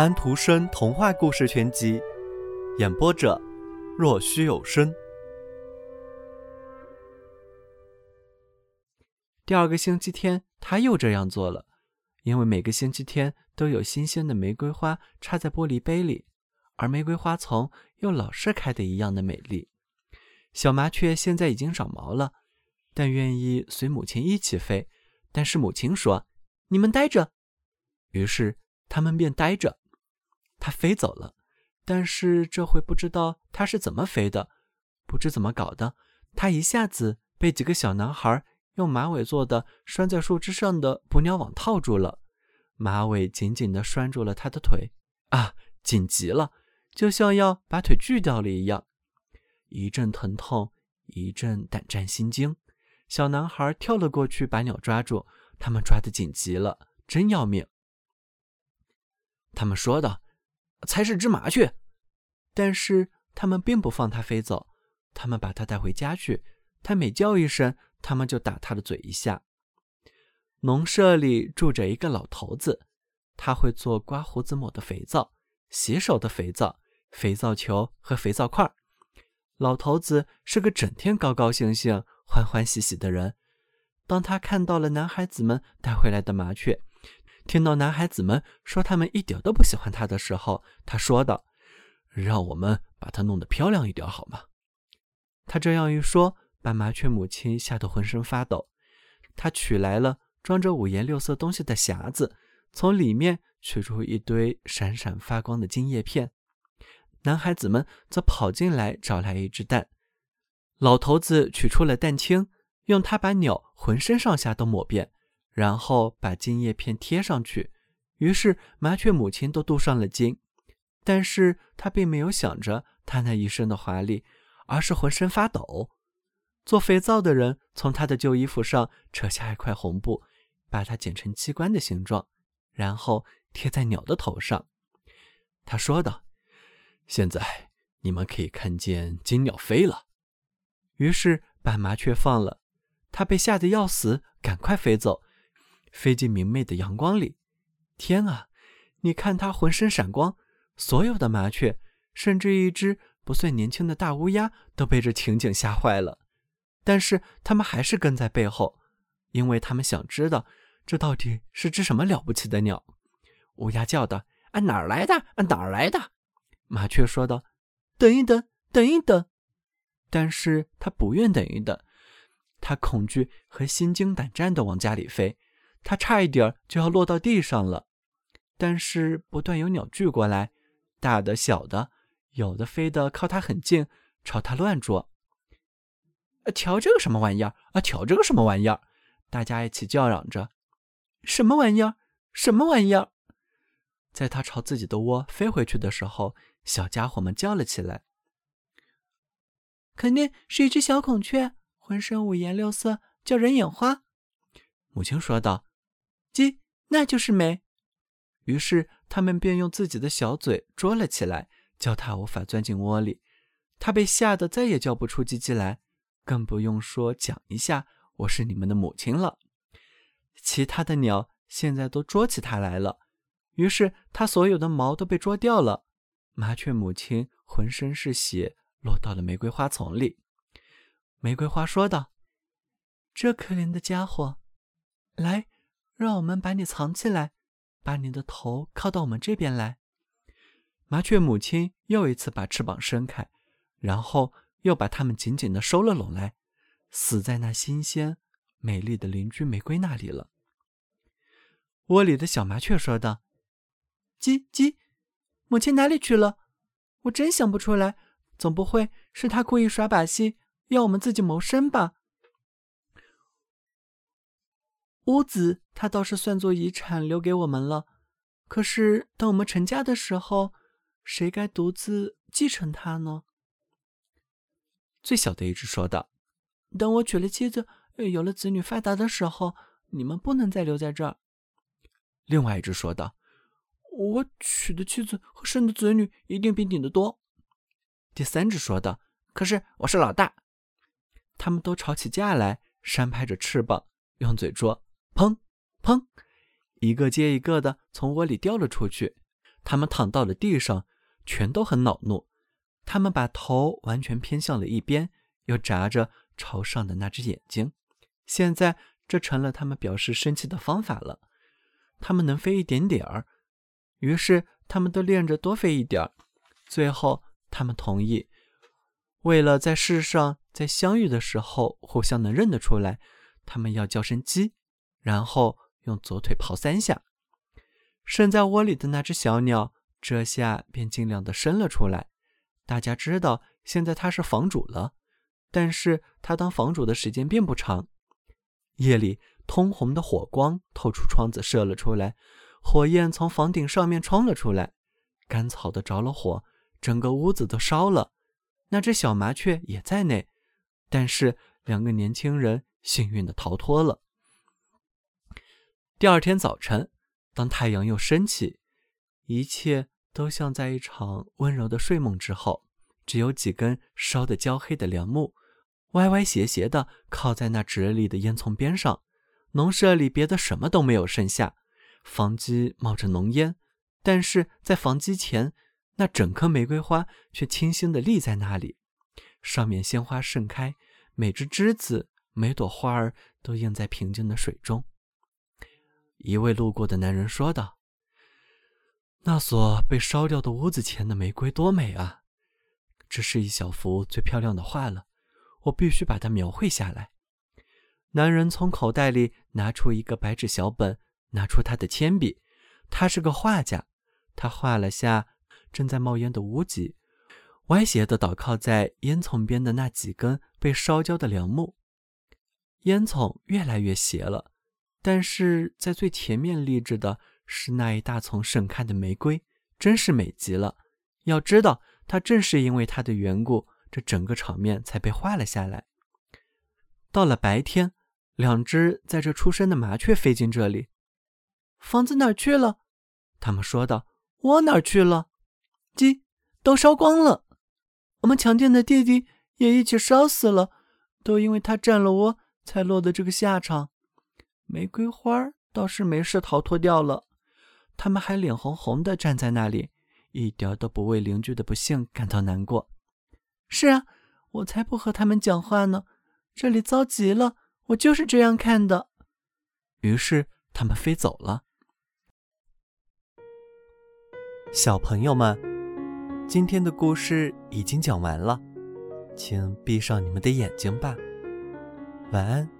安徒生童话故事全集，演播者：若虚有声。第二个星期天，他又这样做了，因为每个星期天都有新鲜的玫瑰花插在玻璃杯里，而玫瑰花丛又老是开的一样的美丽。小麻雀现在已经长毛了，但愿意随母亲一起飞。但是母亲说：“你们待着。”于是他们便待着。它飞走了，但是这回不知道它是怎么飞的，不知怎么搞的，它一下子被几个小男孩用马尾做的拴在树枝上的捕鸟网套住了，马尾紧紧地拴住了它的腿，啊，紧极了，就像要把腿锯掉了一样，一阵疼痛，一阵胆战心惊。小男孩跳了过去，把鸟抓住，他们抓得紧极了，真要命。他们说道。才是只麻雀，但是他们并不放它飞走，他们把它带回家去。它每叫一声，他们就打它的嘴一下。农舍里住着一个老头子，他会做刮胡子抹的肥皂、洗手的肥皂、肥皂球和肥皂块。老头子是个整天高高兴兴、欢欢喜喜的人。当他看到了男孩子们带回来的麻雀，听到男孩子们说他们一点都不喜欢他的时候，他说道：“让我们把它弄得漂亮一点好吗？”他这样一说，把麻雀母亲吓得浑身发抖。他取来了装着五颜六色东西的匣子，从里面取出一堆闪闪发光的金叶片。男孩子们则跑进来找来一只蛋。老头子取出了蛋清，用它把鸟浑身上下都抹遍。然后把金叶片贴上去，于是麻雀母亲都镀上了金，但是她并没有想着她那一身的华丽，而是浑身发抖。做肥皂的人从她的旧衣服上扯下一块红布，把它剪成机关的形状，然后贴在鸟的头上。他说道：“现在你们可以看见金鸟飞了。”于是把麻雀放了，它被吓得要死，赶快飞走。飞进明媚的阳光里，天啊！你看它浑身闪光，所有的麻雀，甚至一只不算年轻的大乌鸦，都被这情景吓坏了。但是他们还是跟在背后，因为他们想知道这到底是只什么了不起的鸟。乌鸦叫道：“啊，哪儿来的？啊，哪儿来的？”麻雀说道：“等一等，等一等。”但是他不愿等一等，他恐惧和心惊胆战地往家里飞。他差一点就要落到地上了，但是不断有鸟聚过来，大的、小的，有的飞得靠他很近，朝他乱啄。瞧这个什么玩意儿啊！瞧这个什么玩意儿！大家一起叫嚷着：“什么玩意儿？什么玩意儿？”在他朝自己的窝飞回去的时候，小家伙们叫了起来：“肯定是一只小孔雀，浑身五颜六色，叫人眼花。”母亲说道。鸡，那就是美。于是他们便用自己的小嘴捉了起来，叫它无法钻进窝里。它被吓得再也叫不出叽叽来，更不用说讲一下“我是你们的母亲”了。其他的鸟现在都捉起它来了，于是它所有的毛都被捉掉了。麻雀母亲浑身是血，落到了玫瑰花丛里。玫瑰花说道：“这可怜的家伙，来。”让我们把你藏起来，把你的头靠到我们这边来。麻雀母亲又一次把翅膀伸开，然后又把它们紧紧地收了拢来，死在那新鲜美丽的邻居玫瑰那里了。窝里的小麻雀说道：“叽叽，母亲哪里去了？我真想不出来，总不会是她故意耍把戏，要我们自己谋生吧？”屋子他倒是算作遗产留给我们了，可是等我们成家的时候，谁该独自继承它呢？最小的一只说道：“等我娶了妻子，有了子女发达的时候，你们不能再留在这儿。”另外一只说道：“我娶的妻子和生的子女一定比你的多。”第三只说道：“可是我是老大。”他们都吵起架来，扇拍着翅膀，用嘴啄。砰！砰！一个接一个的从窝里掉了出去，他们躺到了地上，全都很恼怒。他们把头完全偏向了一边，又眨着朝上的那只眼睛。现在这成了他们表示生气的方法了。他们能飞一点点儿，于是他们都练着多飞一点儿。最后，他们同意，为了在世上在相遇的时候互相能认得出来，他们要叫声鸡，然后用左腿刨三下。生在窝里的那只小鸟，这下便尽量的伸了出来。大家知道，现在它是房主了，但是它当房主的时间并不长。夜里，通红的火光透出窗子射了出来，火焰从房顶上面冲了出来，干草的着了火，整个屋子都烧了。那只小麻雀也在内，但是两个年轻人幸运的逃脱了。第二天早晨。当太阳又升起，一切都像在一场温柔的睡梦之后。只有几根烧得焦黑的梁木，歪歪斜斜地靠在那直立的烟囱边上。农舍里别的什么都没有剩下，房基冒着浓烟，但是在房基前，那整棵玫瑰花却清新地立在那里，上面鲜花盛开，每只枝子、每朵花儿都映在平静的水中。一位路过的男人说道：“那所被烧掉的屋子前的玫瑰多美啊！这是一小幅最漂亮的画了，我必须把它描绘下来。”男人从口袋里拿出一个白纸小本，拿出他的铅笔。他是个画家，他画了下正在冒烟的屋脊，歪斜的倒靠在烟囱边的那几根被烧焦的梁木。烟囱越来越斜了。但是在最前面立着的是那一大丛盛开的玫瑰，真是美极了。要知道，它正是因为它的缘故，这整个场面才被画了下来。到了白天，两只在这出生的麻雀飞进这里。房子哪儿去了？他们说道。窝哪儿去了？鸡都烧光了。我们强健的弟弟也一起烧死了，都因为他占了窝，才落得这个下场。玫瑰花倒是没事逃脱掉了，他们还脸红红的站在那里，一点都不为邻居的不幸感到难过。是啊，我才不和他们讲话呢，这里糟极了，我就是这样看的。于是他们飞走了。小朋友们，今天的故事已经讲完了，请闭上你们的眼睛吧，晚安。